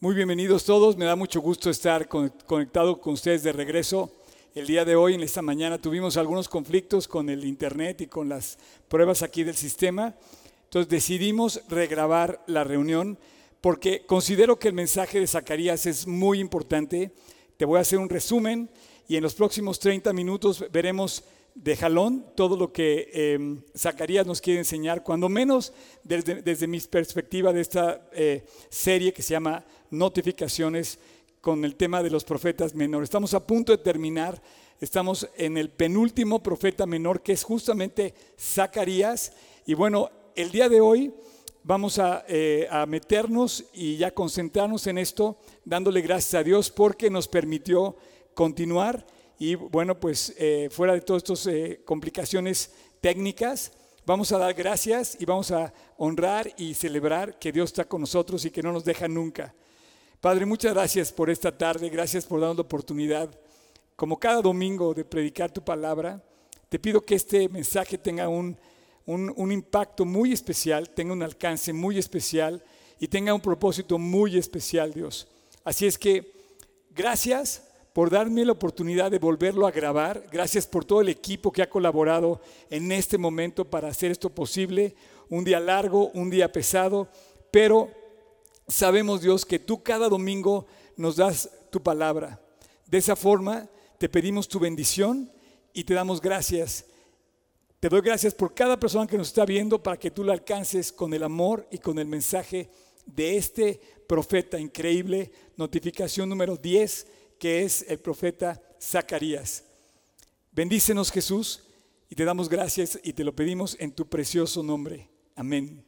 Muy bienvenidos todos, me da mucho gusto estar conectado con ustedes de regreso. El día de hoy, en esta mañana, tuvimos algunos conflictos con el internet y con las pruebas aquí del sistema. Entonces decidimos regrabar la reunión porque considero que el mensaje de Zacarías es muy importante. Te voy a hacer un resumen y en los próximos 30 minutos veremos de jalón todo lo que eh, Zacarías nos quiere enseñar, cuando menos desde, desde mi perspectiva de esta eh, serie que se llama Notificaciones con el tema de los profetas menores. Estamos a punto de terminar, estamos en el penúltimo profeta menor que es justamente Zacarías. Y bueno, el día de hoy vamos a, eh, a meternos y ya concentrarnos en esto, dándole gracias a Dios porque nos permitió continuar y bueno, pues eh, fuera de todas estas eh, complicaciones técnicas, vamos a dar gracias y vamos a honrar y celebrar que Dios está con nosotros y que no nos deja nunca. Padre, muchas gracias por esta tarde, gracias por darnos la oportunidad, como cada domingo, de predicar tu palabra. Te pido que este mensaje tenga un, un, un impacto muy especial, tenga un alcance muy especial y tenga un propósito muy especial, Dios. Así es que, gracias por darme la oportunidad de volverlo a grabar. Gracias por todo el equipo que ha colaborado en este momento para hacer esto posible. Un día largo, un día pesado, pero sabemos Dios que tú cada domingo nos das tu palabra. De esa forma te pedimos tu bendición y te damos gracias. Te doy gracias por cada persona que nos está viendo para que tú la alcances con el amor y con el mensaje de este profeta increíble. Notificación número 10 que es el profeta Zacarías. Bendícenos Jesús y te damos gracias y te lo pedimos en tu precioso nombre. Amén.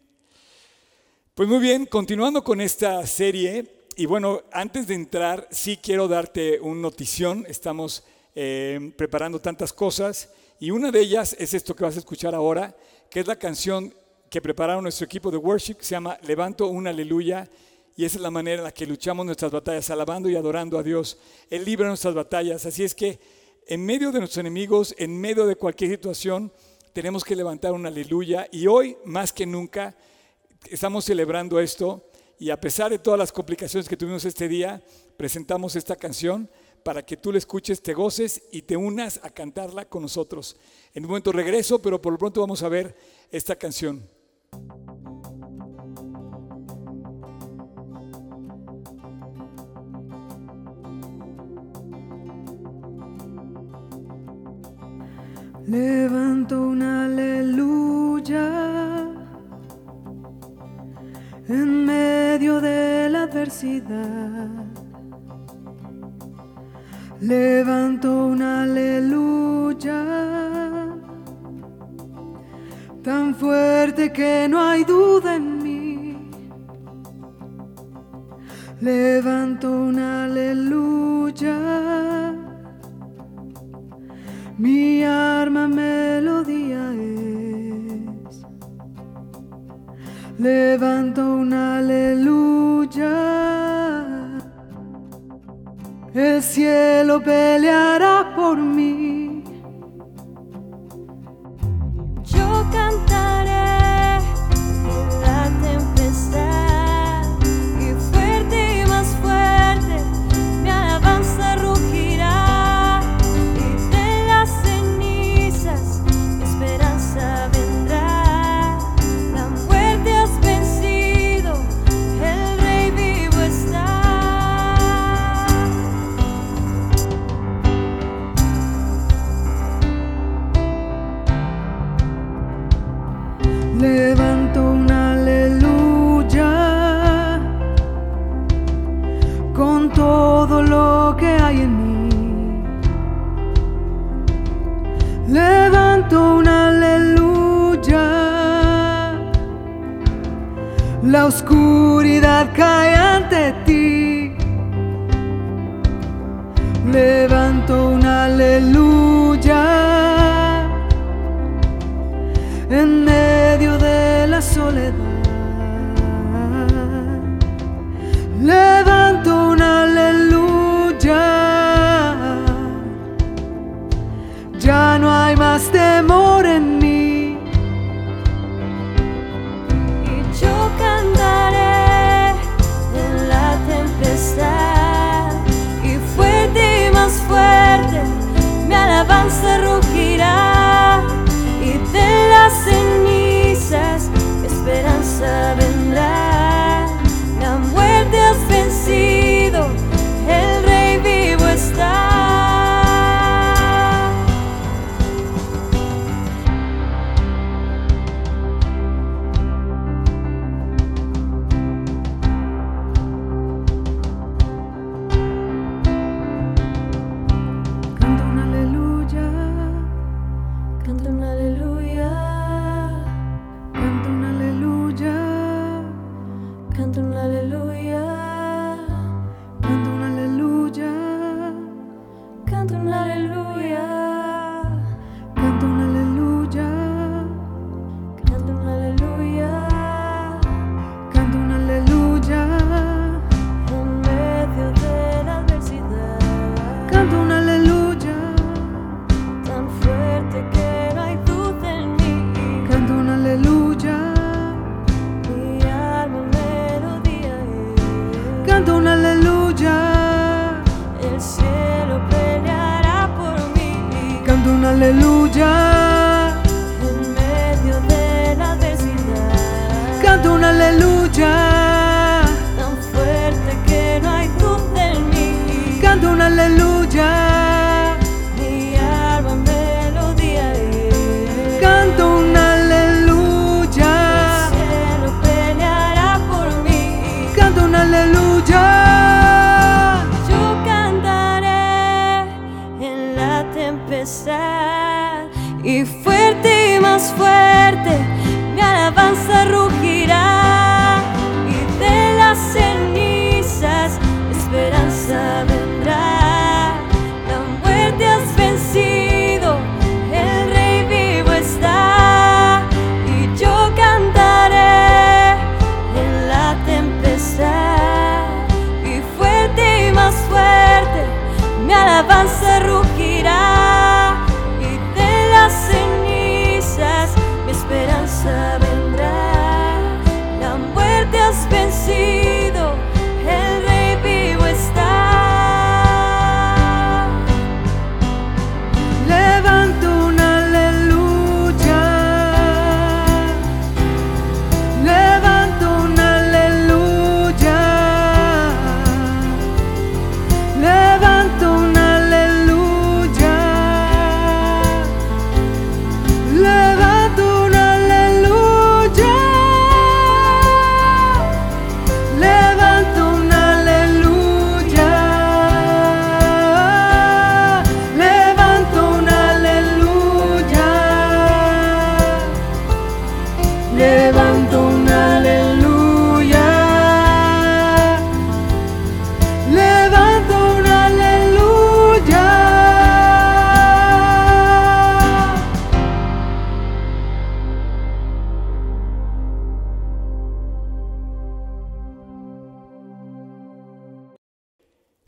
Pues muy bien, continuando con esta serie, y bueno, antes de entrar, sí quiero darte una notición. Estamos eh, preparando tantas cosas y una de ellas es esto que vas a escuchar ahora, que es la canción que prepararon nuestro equipo de worship, se llama Levanto un aleluya y esa es la manera en la que luchamos nuestras batallas, alabando y adorando a Dios. Él libra nuestras batallas. Así es que en medio de nuestros enemigos, en medio de cualquier situación, tenemos que levantar un aleluya. Y hoy, más que nunca, estamos celebrando esto. Y a pesar de todas las complicaciones que tuvimos este día, presentamos esta canción para que tú la escuches, te goces y te unas a cantarla con nosotros. En un momento regreso, pero por lo pronto vamos a ver esta canción. Levanto un aleluya Levanto un aleluya tan fuerte que no hay duda en mí. Levanto un aleluya mi arma melodía es. Levanto un aleluya. El cielo peleará por mí. Oscuridad cae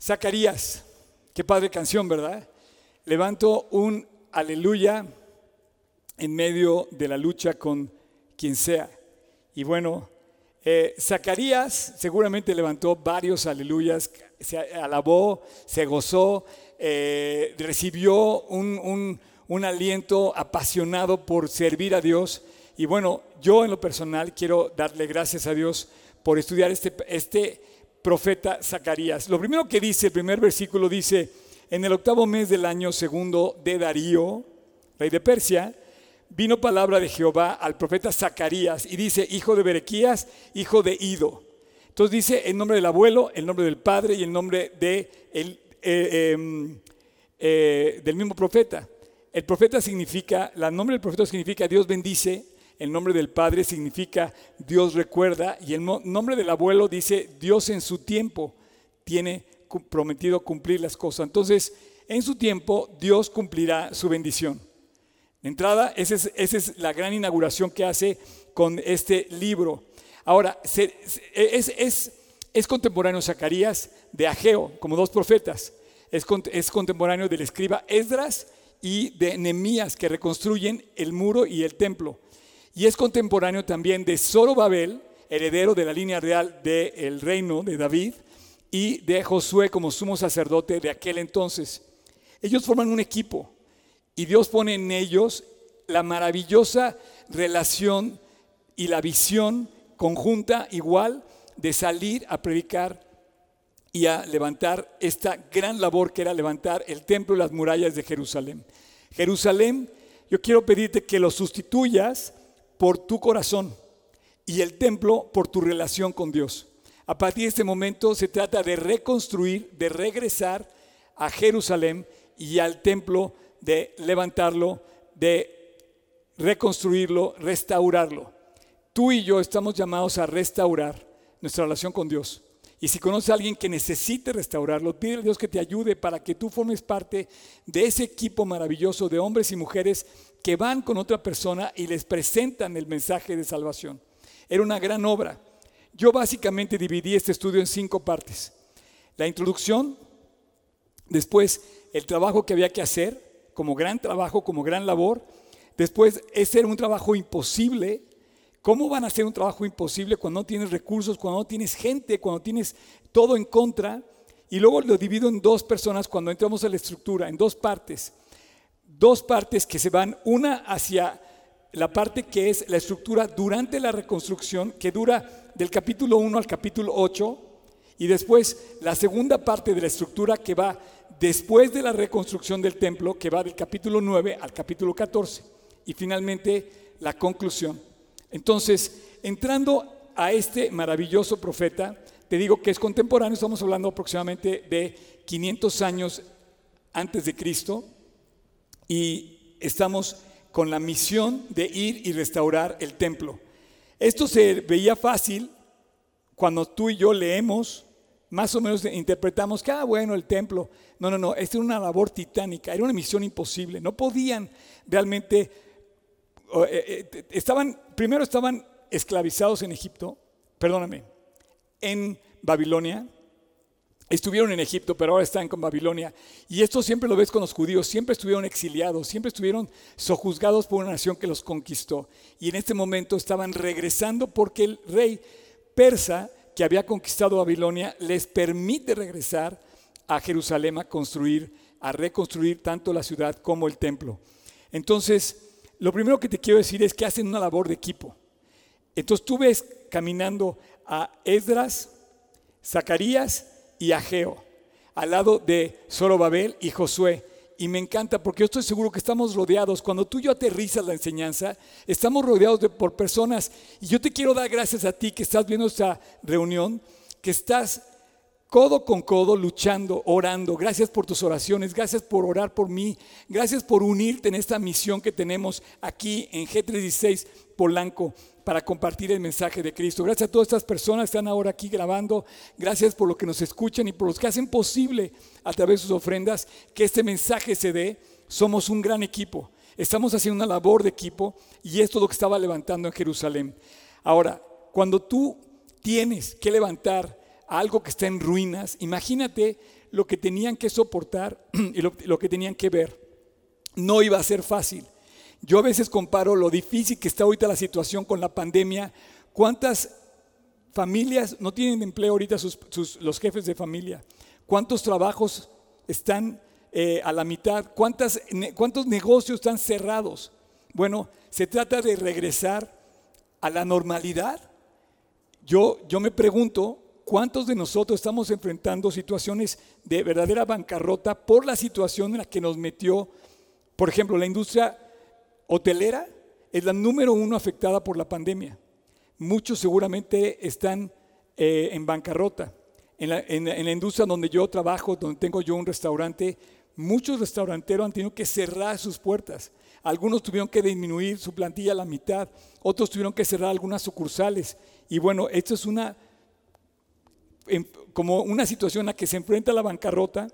Zacarías, qué padre canción, ¿verdad? Levanto un aleluya en medio de la lucha con quien sea. Y bueno, eh, Zacarías seguramente levantó varios aleluyas, se alabó, se gozó, eh, recibió un, un- un aliento apasionado por servir a Dios. Y bueno, yo en lo personal quiero darle gracias a Dios por estudiar este, este profeta Zacarías. Lo primero que dice, el primer versículo dice, en el octavo mes del año segundo de Darío, rey de Persia, vino palabra de Jehová al profeta Zacarías y dice, hijo de Berequías, hijo de Ido. Entonces dice el nombre del abuelo, el nombre del padre y el nombre de el, eh, em, eh, del mismo profeta. El profeta significa, el nombre del profeta significa Dios bendice, el nombre del padre significa Dios recuerda y el nombre del abuelo dice Dios en su tiempo tiene prometido cumplir las cosas. Entonces, en su tiempo Dios cumplirá su bendición. De entrada, esa es, esa es la gran inauguración que hace con este libro. Ahora, es, es- es contemporáneo Zacarías de Ageo, como dos profetas. Es, es contemporáneo del escriba Esdras y de Nehemías, que reconstruyen el muro y el templo. Y es contemporáneo también de Zorobabel, heredero de la línea real del reino de David, y de Josué como sumo sacerdote de aquel entonces. Ellos forman un equipo y Dios pone en ellos la maravillosa relación y la visión conjunta igual de salir a predicar y a levantar esta gran labor que era levantar el templo y las murallas de Jerusalén. Jerusalén, yo quiero pedirte que lo sustituyas por tu corazón y el templo por tu relación con Dios. A partir de este momento se trata de reconstruir, de regresar a Jerusalén y al templo, de levantarlo, de reconstruirlo, restaurarlo. Tú y yo estamos llamados a restaurar nuestra relación con Dios. Y si conoces a alguien que necesite restaurarlo, pide a Dios que te ayude para que tú formes parte de ese equipo maravilloso de hombres y mujeres que van con otra persona y les presentan el mensaje de salvación. Era una gran obra. Yo básicamente dividí este estudio en cinco partes. La introducción, después el trabajo que había que hacer, como gran trabajo, como gran labor. Después, ese era un trabajo imposible. ¿Cómo van a hacer un trabajo imposible cuando no tienes recursos, cuando no tienes gente, cuando tienes todo en contra? Y luego lo divido en dos personas cuando entramos a la estructura, en dos partes. Dos partes que se van, una hacia la parte que es la estructura durante la reconstrucción, que dura del capítulo 1 al capítulo 8, y después la segunda parte de la estructura que va después de la reconstrucción del templo, que va del capítulo 9 al capítulo 14, y finalmente la conclusión. Entonces, entrando a este maravilloso profeta, te digo que es contemporáneo, estamos hablando aproximadamente de 500 años antes de Cristo, y estamos con la misión de ir y restaurar el templo. Esto se veía fácil cuando tú y yo leemos, más o menos interpretamos que, ah, bueno, el templo. No, no, no, esta era una labor titánica, era una misión imposible. No podían realmente, eh, eh, estaban, primero estaban esclavizados en Egipto, perdóname, en Babilonia, Estuvieron en Egipto, pero ahora están con Babilonia. Y esto siempre lo ves con los judíos, siempre estuvieron exiliados, siempre estuvieron sojuzgados por una nación que los conquistó. Y en este momento estaban regresando porque el rey persa que había conquistado Babilonia les permite regresar a Jerusalén a construir, a reconstruir tanto la ciudad como el templo. Entonces, lo primero que te quiero decir es que hacen una labor de equipo. Entonces tú ves caminando a Esdras, Zacarías y Ageo, al lado de Zorobabel y Josué. Y me encanta porque yo estoy seguro que estamos rodeados, cuando tú y yo aterrizas la enseñanza, estamos rodeados de, por personas. Y yo te quiero dar gracias a ti que estás viendo esta reunión, que estás codo con codo luchando, orando. Gracias por tus oraciones, gracias por orar por mí, gracias por unirte en esta misión que tenemos aquí en G36 Polanco para compartir el mensaje de Cristo. Gracias a todas estas personas que están ahora aquí grabando. Gracias por lo que nos escuchan y por los que hacen posible a través de sus ofrendas que este mensaje se dé. Somos un gran equipo. Estamos haciendo una labor de equipo y esto es lo que estaba levantando en Jerusalén. Ahora, cuando tú tienes que levantar algo que está en ruinas, imagínate lo que tenían que soportar y lo, lo que tenían que ver. No iba a ser fácil. Yo a veces comparo lo difícil que está ahorita la situación con la pandemia. ¿Cuántas familias no tienen empleo ahorita los jefes de familia? ¿Cuántos trabajos están eh, a la mitad? ¿Cuántas, ¿Cuántos negocios están cerrados? Bueno, se trata de regresar a la normalidad. Yo, yo me pregunto, ¿cuántos de nosotros estamos enfrentando situaciones de verdadera bancarrota por la situación en la que nos metió, por ejemplo, la industria hotelera es la número uno afectada por la pandemia. Muchos seguramente están eh, en bancarrota. En la, industria donde yo trabajo, donde tengo yo un restaurante, muchos restauranteros han tenido que cerrar sus puertas. Algunos tuvieron que disminuir su plantilla a la mitad, otros tuvieron que cerrar algunas sucursales. Y bueno, esto es una, como una situación en la que se enfrenta la bancarrota.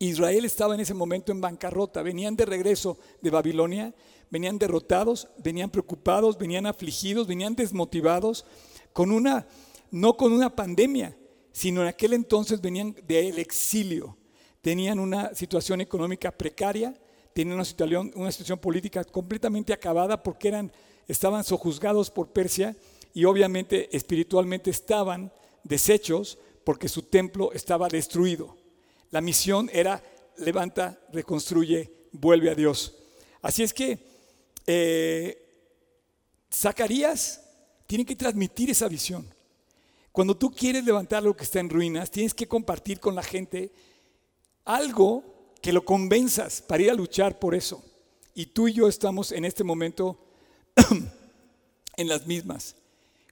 Israel estaba en ese momento en bancarrota, venían de regreso de Babilonia venían derrotados, venían preocupados, venían afligidos, venían desmotivados, con una, no con una pandemia, sino en aquel entonces venían del exilio, tenían una situación económica precaria, tenían una situación, una situación política completamente acabada porque eran, estaban sojuzgados por Persia y obviamente espiritualmente estaban deshechos porque su templo estaba destruido. La misión era levanta, reconstruye, vuelve a Dios. Así es que eh, Zacarías tiene que transmitir esa visión. Cuando tú quieres levantar lo que está en ruinas, tienes que compartir con la gente algo que lo convenzas para ir a luchar por eso. Y tú y yo estamos en este momento en las mismas.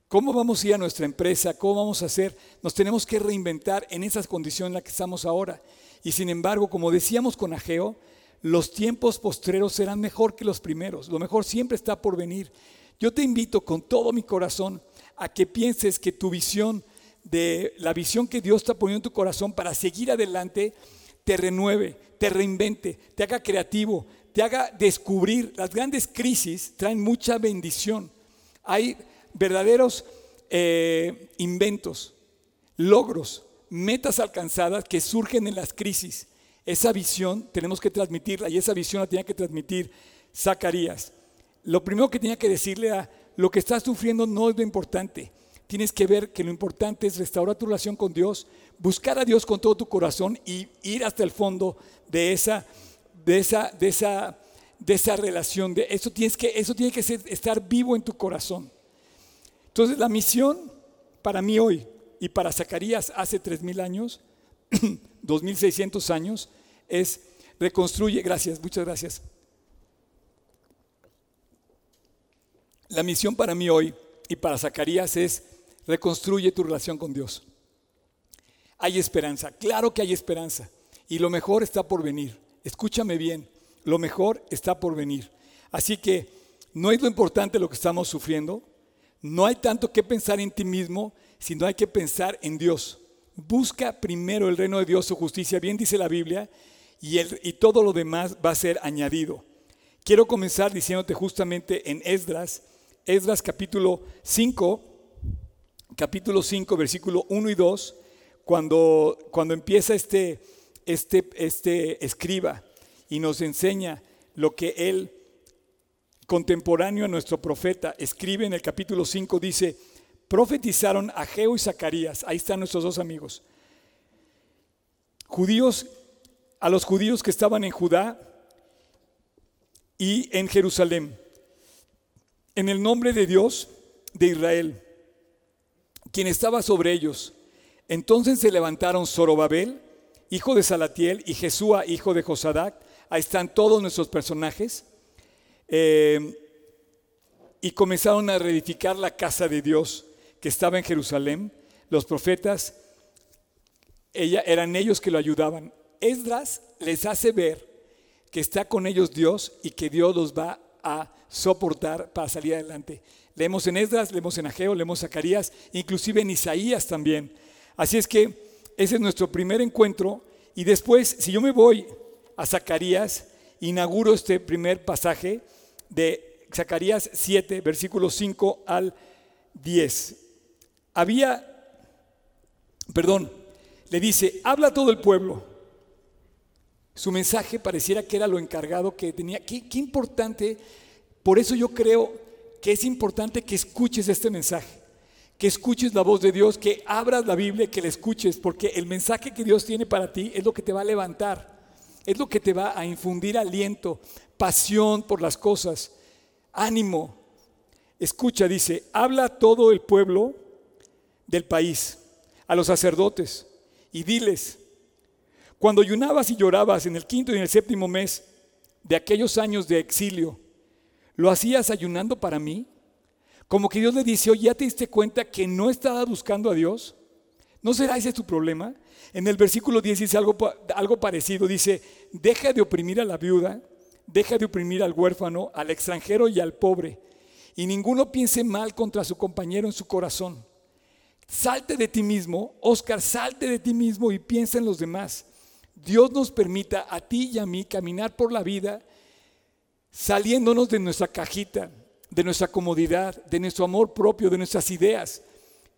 ¿Cómo vamos a ir a nuestra empresa? ¿Cómo vamos a hacer? Nos tenemos que reinventar en esas condiciones en las que estamos ahora. Y sin embargo, como decíamos con Ageo, los tiempos postreros serán mejor que los primeros. Lo mejor siempre está por venir. Yo te invito con todo mi corazón a que pienses que tu visión, de la visión que Dios está poniendo en tu corazón para seguir adelante, te renueve, te reinvente, te haga creativo, te haga descubrir. Las grandes crisis traen mucha bendición. Hay verdaderos eh, inventos, logros, metas alcanzadas que surgen en las crisis. Esa visión tenemos que transmitirla y esa visión la tenía que transmitir Zacarías. Lo primero que tenía que decirle a lo que estás sufriendo no es lo importante. Tienes que ver que lo importante es restaurar tu relación con Dios, buscar a Dios con todo tu corazón y ir hasta el fondo de esa de esa, de esa, de esa relación. De eso, tienes que, eso tiene que ser, estar vivo en tu corazón. Entonces la misión para mí hoy y para Zacarías hace 3.000 años, 2.600 años, es reconstruye, gracias, muchas gracias. La misión para mí hoy y para Zacarías es reconstruye tu relación con Dios. Hay esperanza, claro que hay esperanza. Y lo mejor está por venir. Escúchame bien, lo mejor está por venir. Así que no es lo importante lo que estamos sufriendo. No hay tanto que pensar en ti mismo, sino hay que pensar en Dios. Busca primero el reino de Dios, su justicia, bien dice la Biblia, y, el, y todo lo demás va a ser añadido. Quiero comenzar diciéndote justamente en Esdras, Esdras capítulo 5, capítulo 5, versículo 1 y 2, cuando, cuando empieza este, este, este escriba y nos enseña lo que él, contemporáneo a nuestro profeta, escribe en el capítulo 5, dice, profetizaron a Geo y Zacarías, ahí están nuestros dos amigos, judíos, a los judíos que estaban en Judá y en Jerusalén en el nombre de Dios de Israel, quien estaba sobre ellos. Entonces se levantaron Zorobabel, hijo de Salatiel, y Jesúa, hijo de Josadac. Ahí están todos nuestros personajes. Eh, y comenzaron a reedificar la casa de Dios que estaba en Jerusalén. Los profetas, ella, eran ellos que lo ayudaban. Esdras les hace ver que está con ellos Dios y que Dios los va a soportar para salir adelante. Leemos en Esdras, leemos en Ageo, leemos en Zacarías, inclusive en Isaías también. Así es que ese es nuestro primer encuentro y después, si yo me voy a Zacarías, inauguro este primer pasaje de Zacarías 7, versículos 5 al 10. Había, perdón, le dice, habla todo el pueblo. Su mensaje pareciera que era lo encargado que tenía. Qué, qué importante por eso yo creo que es importante que escuches este mensaje, que escuches la voz de Dios, que abras la Biblia, que la escuches, porque el mensaje que Dios tiene para ti es lo que te va a levantar, es lo que te va a infundir aliento, pasión por las cosas, ánimo. Escucha, dice, habla todo el pueblo del país, a los sacerdotes, y diles, cuando ayunabas y llorabas en el quinto y en el séptimo mes de aquellos años de exilio, ¿Lo hacías ayunando para mí? Como que Dios le dice, oye, ¿ya te diste cuenta que no estaba buscando a Dios? ¿No será ese tu problema? En el versículo 10 dice algo, algo parecido. Dice, deja de oprimir a la viuda, deja de oprimir al huérfano, al extranjero y al pobre. Y ninguno piense mal contra su compañero en su corazón. Salte de ti mismo, Oscar, salte de ti mismo y piensa en los demás. Dios nos permita a ti y a mí caminar por la vida saliéndonos de nuestra cajita, de nuestra comodidad, de nuestro amor propio, de nuestras ideas,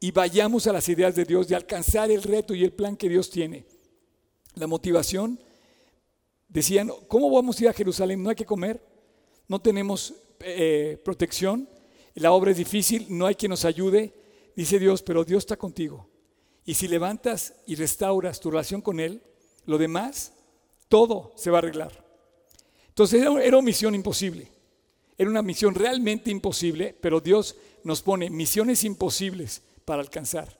y vayamos a las ideas de Dios, de alcanzar el reto y el plan que Dios tiene. La motivación, decían, ¿cómo vamos a ir a Jerusalén? No hay que comer, no tenemos eh, protección, la obra es difícil, no hay quien nos ayude. Dice Dios, pero Dios está contigo. Y si levantas y restauras tu relación con Él, lo demás, todo se va a arreglar. Entonces era, una misión imposible. Era una misión realmente imposible, pero Dios nos pone misiones imposibles para alcanzar.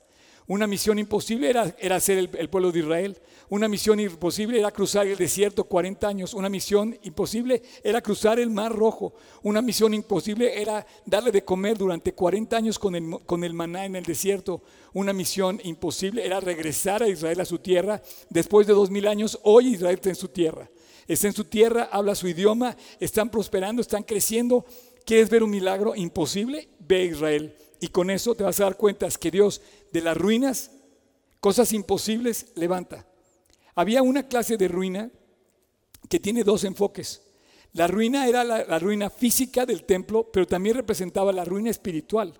Una misión imposible era, era el, el, pueblo de Israel. Una misión imposible era cruzar el desierto 40 años. Una misión imposible era cruzar el mar rojo. Una misión imposible era darle de comer durante 40 años con el, con el maná en el desierto. Una misión imposible era regresar a Israel a su tierra. Después de dos mil años, hoy Israel está en su tierra está en su tierra, habla su idioma, están prosperando, están creciendo. ¿Quieres ver un milagro imposible? Ve a Israel. Y con eso te vas a dar cuenta que Dios de las ruinas, cosas imposibles, levanta. Había una clase de ruina que tiene dos enfoques. La ruina era la, ruina física del templo, pero también representaba la ruina espiritual.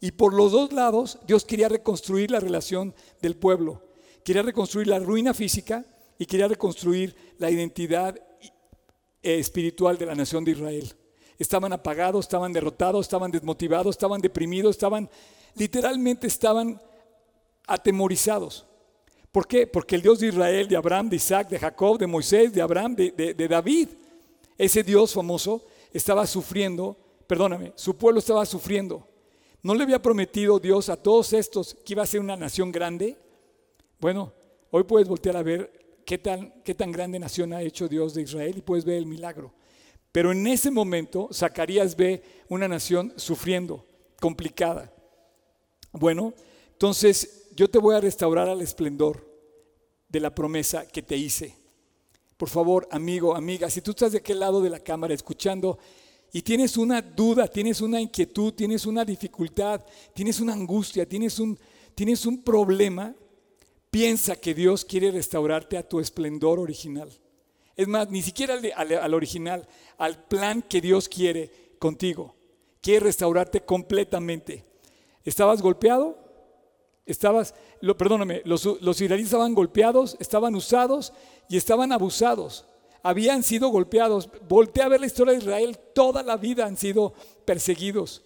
Y por los dos lados Dios quería reconstruir la relación del pueblo. Quería reconstruir la ruina física y quería reconstruir la identidad eh, espiritual de la nación de Israel. Estaban apagados, estaban derrotados, estaban desmotivados, estaban deprimidos, estaban, literalmente estaban atemorizados. ¿Por qué? Porque el Dios de Israel, de Abraham, de Isaac, de Jacob, de Moisés, de Abraham, de, David, ese Dios famoso estaba sufriendo, perdóname, su pueblo estaba sufriendo. ¿No le había prometido Dios a todos estos que iba a ser una nación grande? Bueno, hoy puedes voltear a ver qué tan, qué tan grande nación ha hecho Dios de Israel y puedes ver el milagro. Pero en ese momento Zacarías ve una nación sufriendo, complicada. Bueno, entonces yo te voy a restaurar al esplendor de la promesa que te hice. Por favor, amigo, amiga, si tú estás de aquel lado de la cámara escuchando y tienes una duda, tienes una inquietud, tienes una dificultad, tienes una angustia, tienes un, tienes un problema, piensa que Dios quiere restaurarte a tu esplendor original. Es más, ni siquiera al, al original, al plan que Dios quiere contigo. Quiere restaurarte completamente. ¿Estabas golpeado? Estabas, lo, perdóname, los, los israelíes estaban golpeados, estaban usados y estaban abusados. Habían sido golpeados. Voltea a ver la historia de Israel, toda la vida han sido perseguidos.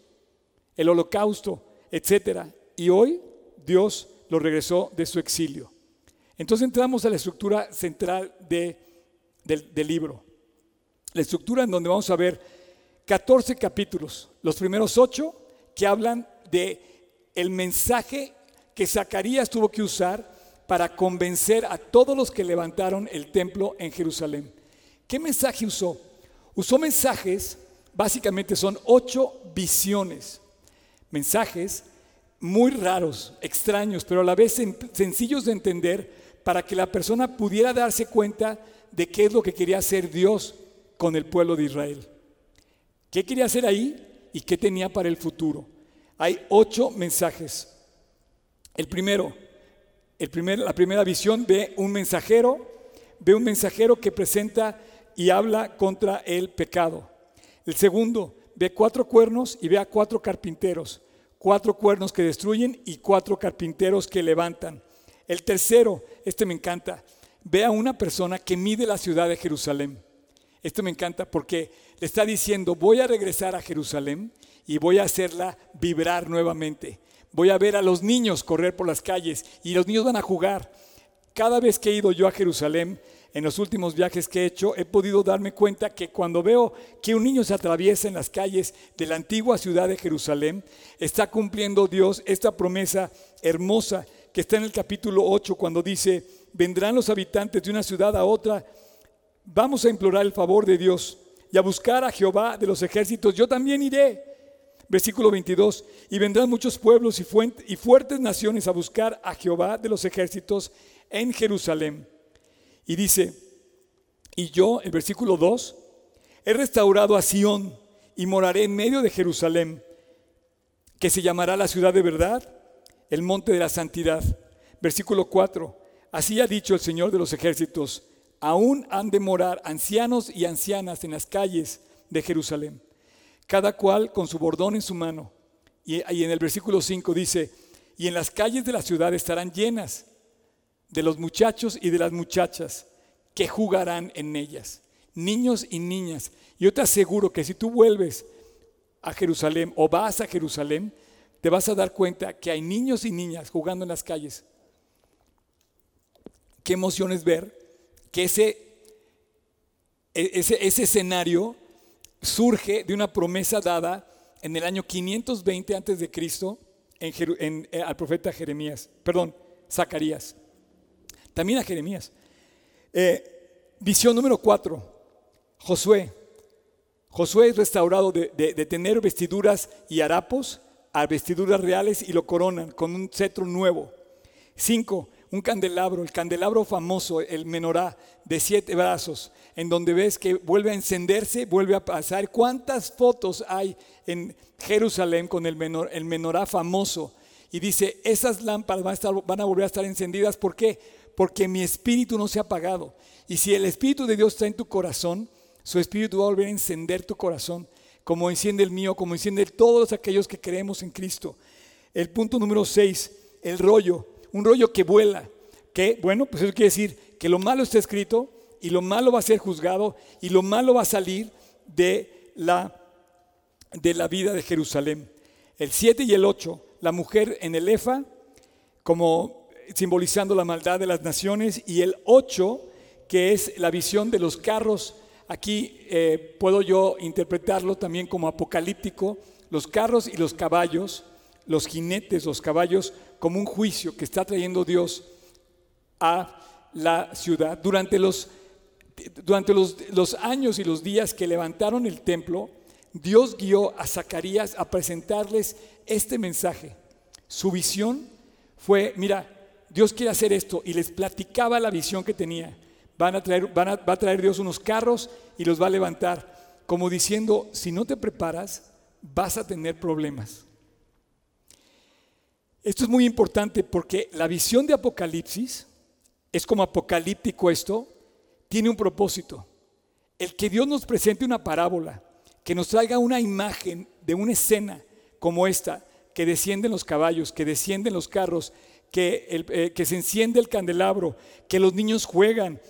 El holocausto, etcétera. Y hoy Dios los regresó de su exilio. Entonces entramos a la estructura central de- del, del libro. La estructura en donde vamos a ver 14 capítulos, los primeros 8 que hablan de el mensaje que Zacarías tuvo que usar para convencer a todos los que levantaron el templo en Jerusalén. ¿Qué mensaje usó? Usó mensajes, básicamente son ocho visiones, mensajes muy raros, extraños, pero a la vez sen- sencillos de entender para que la persona pudiera darse cuenta de qué es lo que quería hacer Dios con el pueblo de Israel. ¿Qué quería hacer ahí y qué tenía para el futuro? Hay ocho mensajes. El primero, la primera visión ve un mensajero, ve un mensajero que presenta y habla contra el pecado. El segundo, ve cuatro cuernos y ve a cuatro carpinteros, cuatro cuernos que destruyen y cuatro carpinteros que levantan. El tercero, este me encanta, ve a una persona que mide la ciudad de Jerusalén. Esto me encanta porque le está diciendo, voy a regresar a Jerusalén y voy a hacerla vibrar nuevamente. Voy a ver a los niños correr por las calles y los niños van a jugar. Cada vez que he ido yo a Jerusalén, en los últimos viajes que he hecho, he podido darme cuenta que cuando veo que un niño se atraviesa en las calles de la antigua ciudad de Jerusalén, está cumpliendo Dios esta promesa hermosa que está en el capítulo 8 cuando dice, vendrán los habitantes de una ciudad a otra Vamos a implorar el favor de Dios y a buscar a Jehová de los ejércitos. Yo también iré. Versículo 22. Y vendrán muchos pueblos y, fuertes naciones a buscar a Jehová de los ejércitos en Jerusalén. Y dice, y yo, el versículo 2, he restaurado a Sión y moraré en medio de Jerusalén, que se llamará la ciudad de verdad, el monte de la santidad. Versículo 4, así ha dicho el Señor de los ejércitos, aún han de morar ancianos y ancianas en las calles de Jerusalén, cada cual con su bordón en su mano. Y, en el versículo 5 dice, y en las calles de la ciudad estarán llenas de los muchachos y de las muchachas que jugarán en ellas, niños y niñas. Yo te aseguro que si tú vuelves a Jerusalén o vas a Jerusalén, te vas a dar cuenta que hay niños y niñas jugando en las calles. Qué emoción es ver que ese, e- ese, ese escenario surge de una promesa dada en el año 520 antes de Cristo eh, al profeta Jeremías, perdón, Zacarías. También a Jeremías. Eh, visión número 4, Josué. Josué es restaurado de, de- tener vestiduras y harapos a vestiduras reales y lo coronan con un cetro nuevo. Cinco, un candelabro, el candelabro famoso, el menorá de siete brazos, en donde ves que vuelve a encenderse, vuelve a pasar. ¿Cuántas fotos hay en Jerusalén con el, menor- menorá famoso? Y dice, esas lámparas van a, estar- van a volver a estar encendidas. ¿Por qué? Porque mi espíritu no se ha apagado. Y si el espíritu de Dios está en tu corazón, su espíritu va a volver a encender tu corazón, como enciende el mío, como enciende todos aquellos que creemos en Cristo. El punto número 6, el rollo, un rollo que vuela, que bueno, pues eso quiere decir que lo malo está escrito y lo malo va a ser juzgado y lo malo va a salir de la, de la vida de Jerusalén. El 7 y el 8, la mujer en el Efa, como simbolizando la maldad de las naciones, y el 8, que es la visión de los carros. Aquí eh, puedo yo interpretarlo también como apocalíptico, los carros y los caballos, los jinetes, los caballos, como un juicio que está trayendo Dios a la ciudad. Durante los, durante los, los años y los días que levantaron el templo, Dios guió a Zacarías a presentarles este mensaje. Su visión fue, mira, Dios quiere hacer esto y les platicaba la visión que tenía. Van a traer, va a traer Dios unos carros y los va a levantar, como diciendo, si no te preparas, vas a tener problemas. Esto es muy importante porque la visión de Apocalipsis es como apocalíptico esto, tiene un propósito. El que Dios nos presente una parábola, que nos traiga una imagen de una escena como esta, que descienden los caballos, que descienden los carros, que, eh, que se enciende el candelabro, que los niños juegan,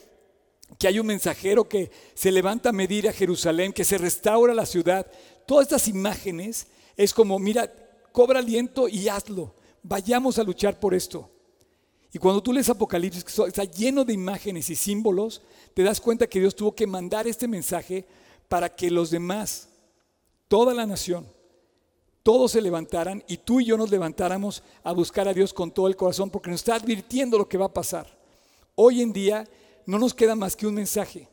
que hay un mensajero que se levanta a medir a Jerusalén, que se restaura la ciudad. Todas estas imágenes es como, mira, cobra aliento y hazlo. Vayamos a luchar por esto. Y cuando tú lees Apocalipsis, que está lleno de imágenes y símbolos, te das cuenta que Dios tuvo que mandar este mensaje para que los demás, toda la nación, todos se levantaran y tú y yo nos levantáramos a buscar a Dios con todo el corazón, porque nos está advirtiendo lo que va a pasar. Hoy en día no nos queda más que un mensaje,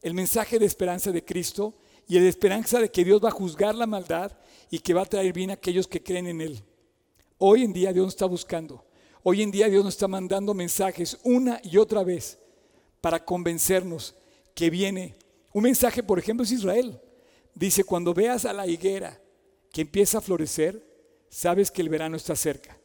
el mensaje de esperanza de Cristo y el de esperanza de que Dios va a juzgar la maldad y que va a traer bien a aquellos que creen en Él. Hoy en día Dios nos está buscando. Hoy en día Dios nos está mandando mensajes una y otra vez para convencernos que viene. Un mensaje, por ejemplo, es Israel. Dice, cuando veas a la higuera que empieza a florecer, sabes que el verano está cerca.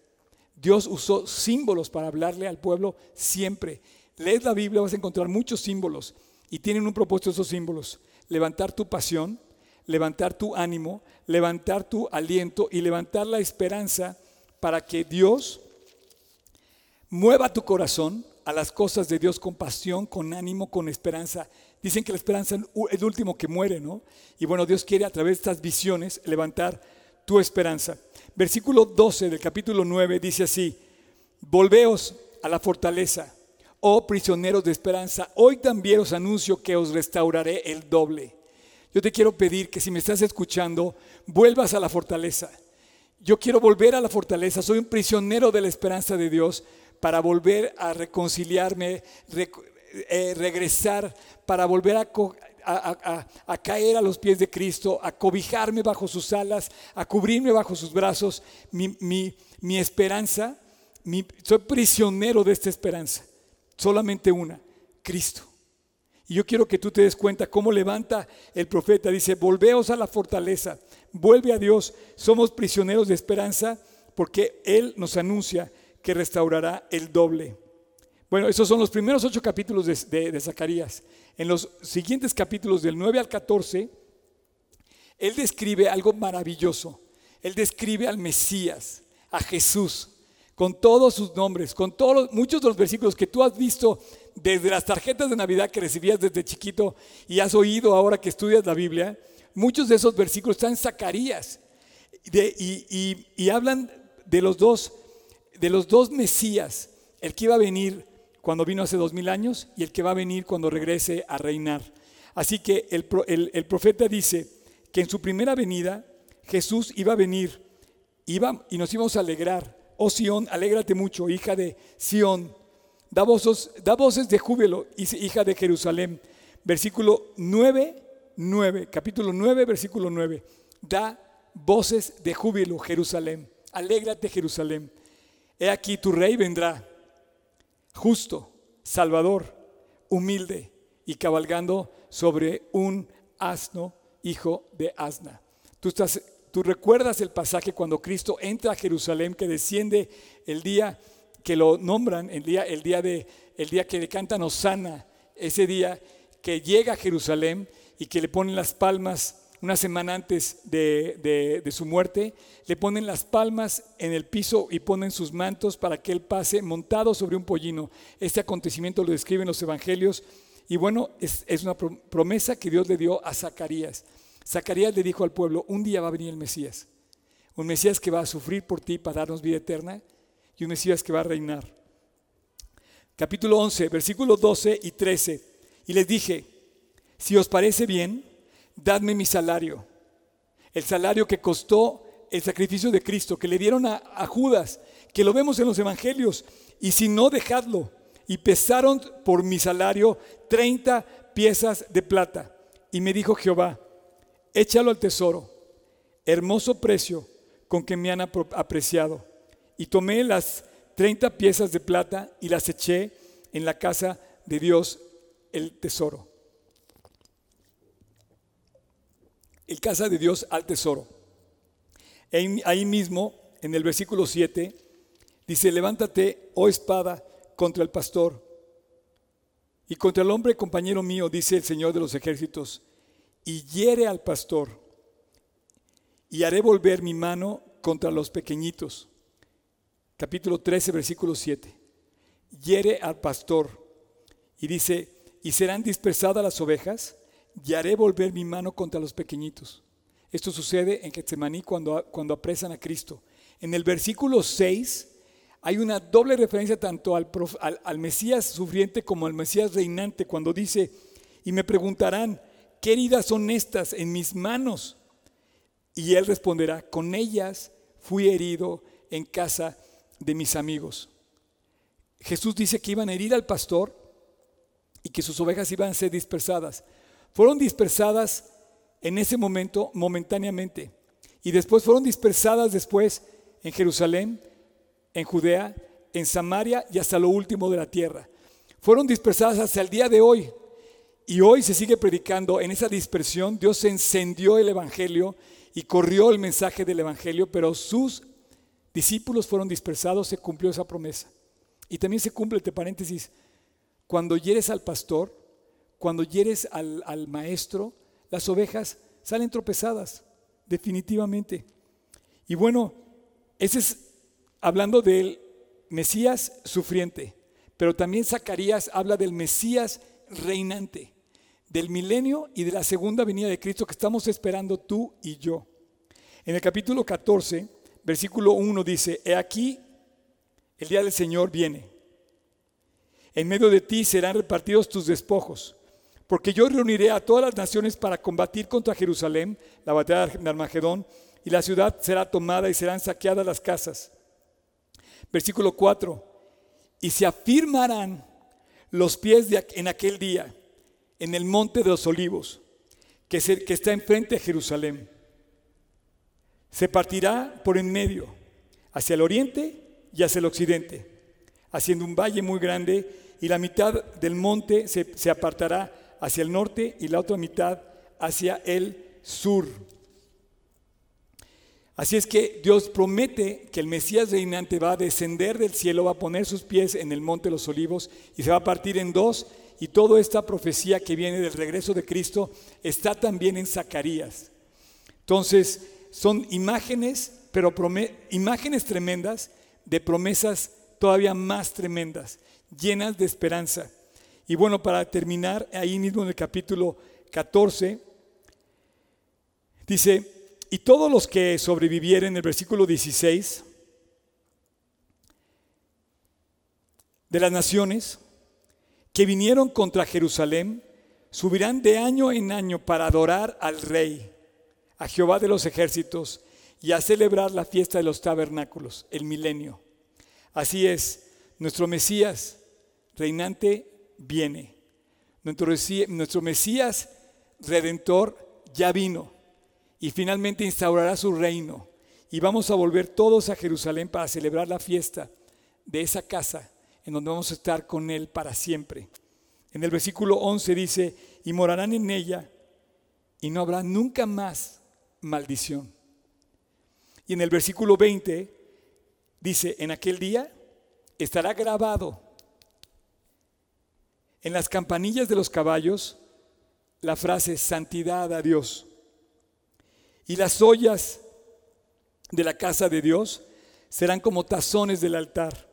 Dios usó símbolos para hablarle al pueblo siempre. Lees la Biblia, vas a encontrar muchos símbolos y tienen un propósito esos símbolos. Levantar tu pasión, levantar tu ánimo, levantar tu aliento y levantar la esperanza para que Dios Mueva tu corazón a las cosas de Dios con pasión, con ánimo, con esperanza. Dicen que la esperanza es el último que muere, ¿no? Y bueno, Dios quiere a través de estas visiones levantar tu esperanza. Versículo 12 del capítulo 9 dice así, volveos a la fortaleza, oh prisioneros de esperanza, hoy también os anuncio que os restauraré el doble. Yo te quiero pedir que si me estás escuchando, vuelvas a la fortaleza. Yo quiero volver a la fortaleza, soy un prisionero de la esperanza de Dios para volver a reconciliarme, eh, regresar, para volver a, caer a los pies de Cristo, a cobijarme bajo sus alas, a cubrirme bajo sus brazos. Mi, esperanza, soy prisionero de esta esperanza. Solamente una, Cristo. Y yo quiero que tú te des cuenta cómo levanta el profeta. Dice, volveos a la fortaleza, vuelve a Dios. Somos prisioneros de esperanza porque Él nos anuncia que restaurará el doble. Bueno, esos son los primeros ocho capítulos de, Zacarías. En los siguientes capítulos del 9 al 14, él describe algo maravilloso. Él describe al Mesías, a Jesús, con todos sus nombres, con todos muchos de los versículos que tú has visto desde las tarjetas de Navidad que recibías desde chiquito y has oído ahora que estudias la Biblia. Muchos de esos versículos están en Zacarías y hablan de los dos de los dos Mesías, el que iba a venir cuando vino hace dos mil años y el que va a venir cuando regrese a reinar. Así que el, profeta dice que en su primera venida Jesús iba a venir y nos íbamos a alegrar. Oh Sión, alégrate mucho, hija de Sión. Da voces, da voces de júbilo, hija de Jerusalén. Versículo 9, 9, capítulo 9, versículo 9. Da voces de júbilo, Jerusalén. Alégrate, Jerusalén. He aquí tu rey vendrá, justo, salvador, humilde y cabalgando sobre un asno, hijo de asna. Tú, estás, tú recuerdas el pasaje cuando Cristo entra a Jerusalén, que desciende el día que lo nombran, el día, el día, de, el día que le cantan Osana, ese día que llega a Jerusalén y que le ponen las palmas una semana antes de, su muerte, le ponen las palmas en el piso y ponen sus mantos para que él pase montado sobre un pollino. Este acontecimiento lo describen los evangelios y bueno, es, es una promesa que Dios le dio a Zacarías. Zacarías le dijo al pueblo, un día va a venir el Mesías, un Mesías que va a sufrir por ti para darnos vida eterna y un Mesías que va a reinar. capítulo 11, versículos 12 y 13. Y les dije, si os parece bien, dadme mi salario, el salario que costó el sacrificio de Cristo, que le dieron a, Judas, que lo vemos en los evangelios, y si no, dejadlo. Y pesaron por mi salario 30 piezas de plata. Y me dijo Jehová, échalo al tesoro, hermoso precio con que me han apreciado. Y tomé las 30 piezas de plata y las eché en la casa de Dios, el tesoro. El casa de Dios al tesoro. Ahí, mismo, en el versículo 7, dice, levántate, oh espada, contra el pastor y contra el hombre compañero mío, dice el Señor de los ejércitos, y hiere al pastor, y haré volver mi mano contra los pequeñitos. Capítulo 13, versículo 7. Hiere al pastor, y dice, y serán dispersadas las ovejas, y haré volver mi mano contra los pequeñitos. Esto sucede en Getsemaní cuando, cuando apresan a Cristo. En el versículo 6 hay una doble referencia tanto al, al- al Mesías sufriente como al Mesías reinante cuando dice, y me preguntarán, ¿qué heridas son estas en mis manos? Y él responderá, con ellas fui herido en casa de mis amigos. Jesús dice que iban a herir al pastor y que sus ovejas iban a ser dispersadas. Fueron dispersadas en ese momento momentáneamente y después fueron dispersadas después en Jerusalén, en Judea, en Samaria y hasta lo último de la tierra. Fueron dispersadas hasta el día de hoy. Y hoy se sigue predicando en esa dispersión. Dios encendió el Evangelio y corrió el mensaje del Evangelio, pero sus discípulos fueron dispersados, se cumplió esa promesa. Y también se cumple, entre paréntesis, cuando hieres al pastor, cuando hieres al, al maestro, las ovejas salen tropezadas, definitivamente. Y bueno, ese es hablando del Mesías sufriente, pero también Zacarías habla del Mesías reinante, del milenio y de la segunda venida de Cristo que estamos esperando tú y yo. En el capítulo 14, versículo 1 dice, He aquí, el día del Señor viene. En medio de ti serán repartidos tus despojos, porque yo reuniré a todas las naciones para combatir contra Jerusalén, la batalla de Armagedón, y la ciudad será tomada y serán saqueadas las casas. Versículo 4. Y se afirmarán los pies de, en aquel día en el monte de los olivos, que, está enfrente de Jerusalén. Se partirá por en medio, hacia el oriente y hacia el occidente, haciendo un valle muy grande, y la mitad del monte se apartará hacia el norte y la otra mitad hacia el sur. Así es que Dios promete que el Mesías reinante va a descender del cielo, va a poner sus pies en el monte de los olivos y se va a partir en dos. Y toda esta profecía que viene del regreso de Cristo está también en Zacarías. Entonces, son imágenes, pero imágenes tremendas de promesas todavía más tremendas, llenas de esperanza. Y bueno, para terminar, ahí mismo en el capítulo 14, dice, y todos los que sobrevivieren, en el versículo 16, de las naciones que vinieron contra Jerusalén, subirán de año en año para adorar al Rey, a Jehová de los ejércitos, y a celebrar la fiesta de los tabernáculos, el milenio. Así es, nuestro Mesías reinante viene. Nuestro, Mesí- nuestro Mesías redentor ya vino y finalmente instaurará su reino. Y vamos a volver todos a Jerusalén para celebrar la fiesta de esa casa en donde vamos a estar con Él para siempre. En el versículo 11 dice, y morarán en ella y no habrá nunca más maldición. Y en el versículo 20 dice, en aquel día estará grabado en las campanillas de los caballos la frase santidad a Dios. Y las ollas de la casa de Dios serán como tazones del altar.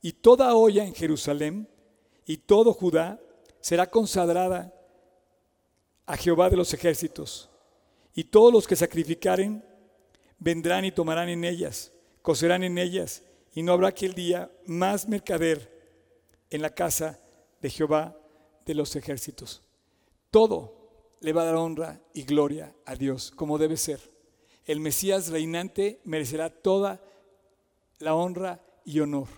Y toda olla en Jerusalén y todo Judá será consagrada a Jehová de los ejércitos. Y todos los que sacrificaren vendrán y tomarán en ellas, cocerán en ellas, y no habrá aquel día más mercader en la casa de Jehová de los ejércitos. Todo le va a dar honra y gloria a Dios, como debe ser. El Mesías reinante merecerá toda la honra y honor.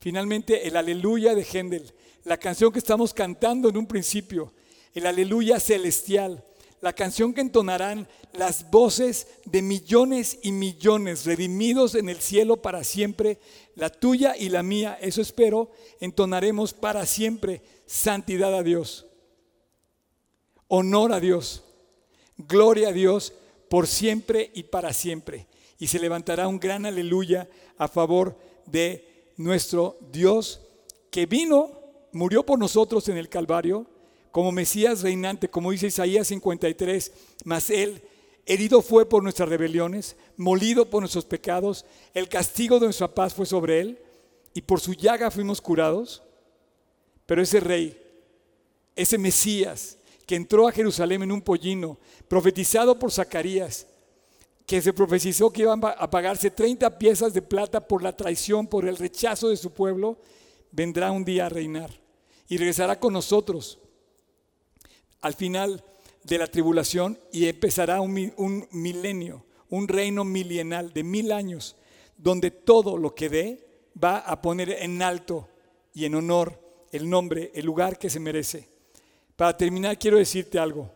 Finalmente, el aleluya de Händel, la canción que estamos cantando en un principio, el aleluya celestial, la canción que entonarán las voces de millones y millones redimidos en el cielo para siempre, la tuya y la mía, eso espero, entonaremos para siempre santidad a Dios, honor a Dios, gloria a Dios por siempre y para siempre. Y se levantará un gran aleluya a favor de nuestro Dios que vino, murió por nosotros en el Calvario, como Mesías reinante, como dice Isaías 53, mas Él herido fue por nuestras rebeliones, molido por nuestros pecados, el castigo de nuestra paz fue sobre Él, y por su llaga fuimos curados. Pero ese rey, ese Mesías, que entró a Jerusalén en un pollino, profetizado por Zacarías, que se profetizó que iban a pagarse 30 piezas de plata por la traición, por el rechazo de su pueblo, vendrá un día a reinar y regresará con nosotros al final de la tribulación y empezará un, milenio, un reino milenal de mil años, donde todo lo que dé va a poner en alto y en honor el nombre, el lugar que se merece. Para terminar, quiero decirte algo.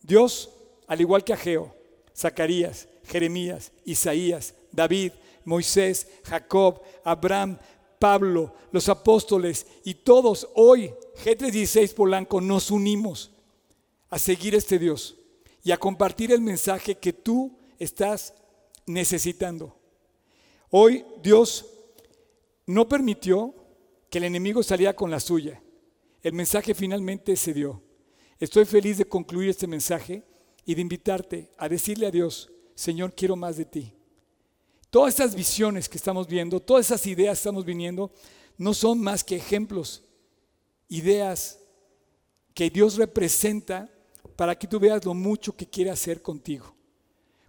Dios, al igual que Ageo, Zacarías, Jeremías, Isaías, David, Moisés, Jacob, Abraham, Pablo, los apóstoles y todos hoy, G316 Polanco, nos unimos a seguir este Dios y a compartir el mensaje que tú estás necesitando. Hoy Dios no permitió que el enemigo saliera con la suya. El mensaje finalmente se dio. Estoy feliz de concluir este mensaje y de invitarte a decirle a Dios, Señor, quiero más de ti. Todas estas visiones que estamos viendo, todas esas ideas que estamos viniendo, no son más que ejemplos, ideas que Dios representa para que tú veas lo mucho que quiere hacer contigo.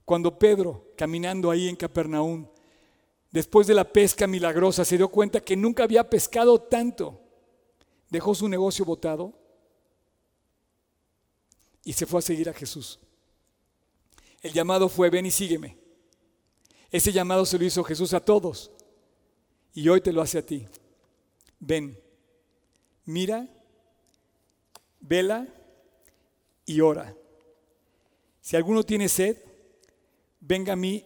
Cuando Pedro, caminando ahí en Capernaum, después de la pesca milagrosa, se dio cuenta que nunca había pescado tanto, dejó su negocio botado y se fue a seguir a Jesús. El llamado fue, ven y sígueme. Ese llamado se lo hizo Jesús a todos y hoy te lo hace a ti. Ven, mira, vela y ora. Si alguno tiene sed, venga a mí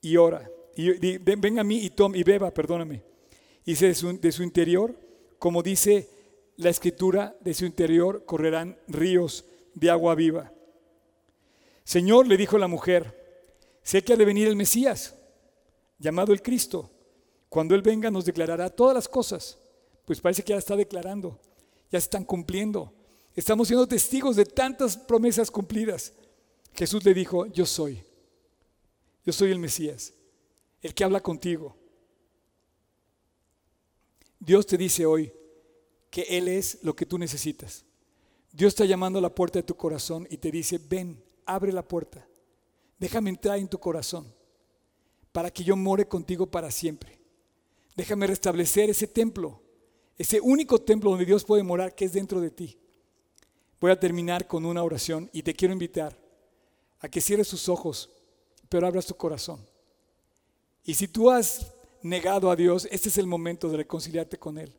y ora. Y, venga a mí y tome y beba, perdóname. Y de su, de su interior, como dice la escritura, de su interior correrán ríos de agua viva. Señor, le dijo la mujer, sé que ha de venir el Mesías, llamado el Cristo. Cuando Él venga nos declarará todas las cosas. Pues parece que ya está declarando, ya se están cumpliendo. Estamos siendo testigos de tantas promesas cumplidas. Jesús le dijo, yo soy. Yo soy el Mesías, el que habla contigo. Dios te dice hoy que Él es lo que tú necesitas. Dios está llamando a la puerta de tu corazón y te dice, ven, abre la puerta. Déjame entrar en tu corazón para que yo more contigo para siempre. Déjame restablecer ese templo, ese único templo donde Dios puede morar, que es dentro de ti. Voy a terminar con una oración y te quiero invitar a que cierres tus ojos, pero abras tu corazón. Y si tú has negado a Dios, este es el momento de reconciliarte con Él.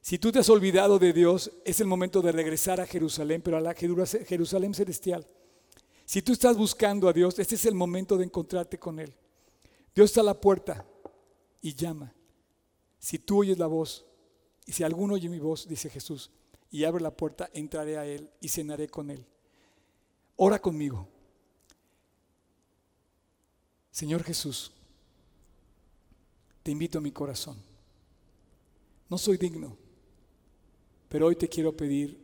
Si tú te has olvidado de Dios, es el momento de regresar a Jerusalén, pero a la Jerusalén celestial. Si tú estás buscando a Dios, este es el momento de encontrarte con Él. Dios está a la puerta y llama. Si tú oyes la voz, y si alguno oye mi voz, dice Jesús, y abre la puerta, entraré a Él y cenaré con Él. Ora conmigo. Señor Jesús, te invito a mi corazón. No soy digno, pero hoy te quiero pedir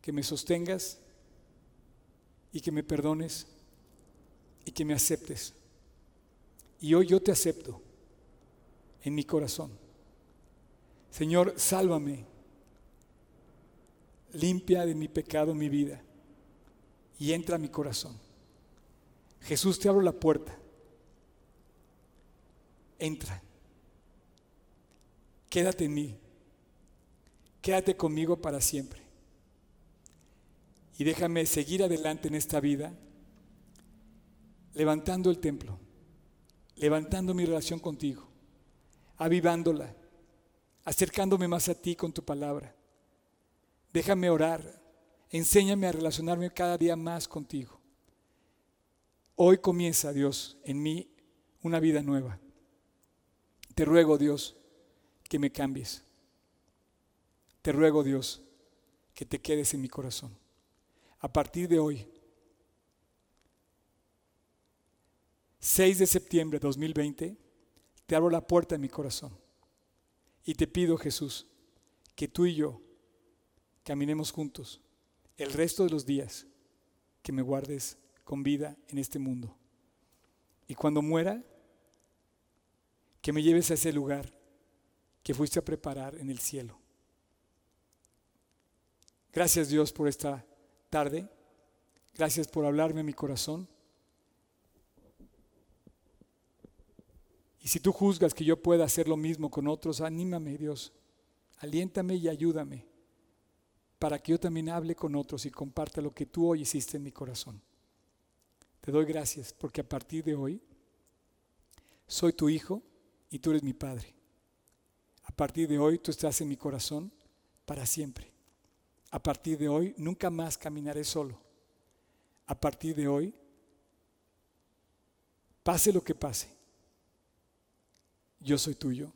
que me sostengas y que me perdones y que me aceptes. Y hoy yo te acepto en mi corazón. Señor, sálvame limpia de mi pecado mi vida y entra a mi corazón. Jesús, te abro la puerta. Entra. Quédate en mí. quédate conmigo para siempre. Y déjame seguir adelante en esta vida, levantando el templo, levantando mi relación contigo, avivándola, acercándome más a ti con tu palabra. Déjame orar, enséñame a relacionarme cada día más contigo. Hoy comienza, Dios, en mí una vida nueva. Te ruego, Dios, que me cambies. Te ruego, Dios, que te quedes en mi corazón. A partir de hoy, 6 de septiembre de 2020, te abro la puerta de mi corazón. Y te pido, Jesús, que tú y yo caminemos juntos el resto de los días, que me guardes con vida en este mundo. Y cuando muera, que me lleves a ese lugar que fuiste a preparar en el cielo. Gracias Dios por esta tarde. Gracias por hablarme a mi corazón. Y si tú juzgas que yo pueda hacer lo mismo con otros, anímame Dios. Aliéntame y ayúdame para que yo también hable con otros y comparta lo que tú hoy hiciste en mi corazón. Te doy gracias porque a partir de hoy soy tu hijo y tú eres mi padre. A partir de hoy tú estás en mi corazón para siempre. A partir de hoy nunca más caminaré solo. A partir de hoy, pase lo que pase, yo soy tuyo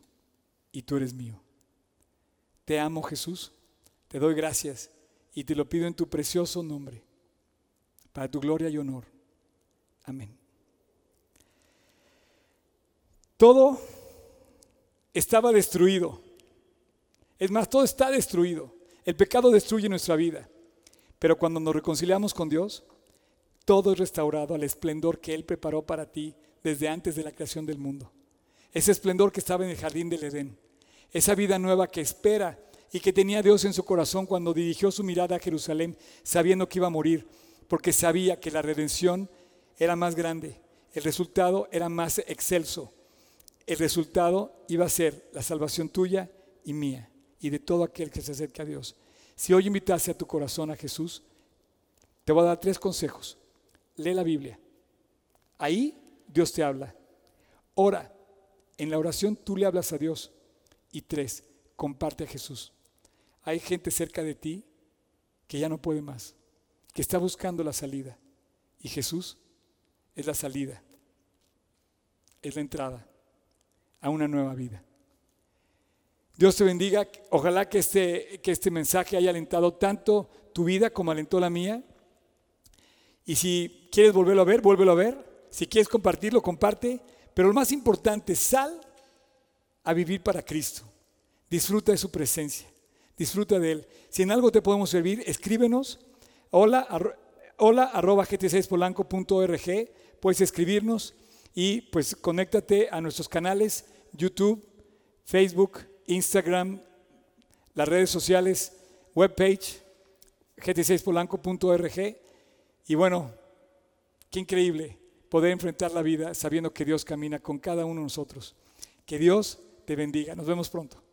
y tú eres mío. Te amo Jesús, te doy gracias y te lo pido en tu precioso nombre, para tu gloria y honor. Amén. Todo estaba destruido. Es más, todo está destruido. El pecado destruye nuestra vida. Pero cuando nos reconciliamos con Dios, todo es restaurado al esplendor que Él preparó para ti desde antes de la creación del mundo. Ese esplendor que estaba en el jardín del Edén. Esa vida nueva que espera y que tenía Dios en su corazón cuando dirigió su mirada a Jerusalén, sabiendo que iba a morir, porque sabía que la redención era más grande, el resultado era más excelso. El resultado iba a ser la salvación tuya y mía y de todo aquel que se acerca a Dios. Si hoy invitase a tu corazón a Jesús, te voy a dar tres consejos. Lee la Biblia. Ahí Dios te habla. Ora. En la oración tú le hablas a Dios. Y tres, comparte a Jesús. Hay gente cerca de ti que ya no puede más, que está buscando la salida. Y Jesús es la salida, es la entrada a una nueva vida. Dios te bendiga. Ojalá que este, que este mensaje haya alentado tanto tu vida como alentó la mía. Y si quieres volverlo a ver, vuélvelo a ver. Si quieres compartirlo, comparte. Pero lo más importante, sal a vivir para Cristo. Disfruta de su presencia. Disfruta de Él. Si en algo te podemos servir, escríbenos. Hola, hola arroba gt6polanco.org. Puedes escribirnos y pues conéctate a nuestros canales YouTube, Facebook, Instagram, las redes sociales, webpage, gt6polanco.org. Y bueno, qué increíble poder enfrentar la vida sabiendo que Dios camina con cada uno de nosotros. Que Dios te bendiga. Nos vemos pronto.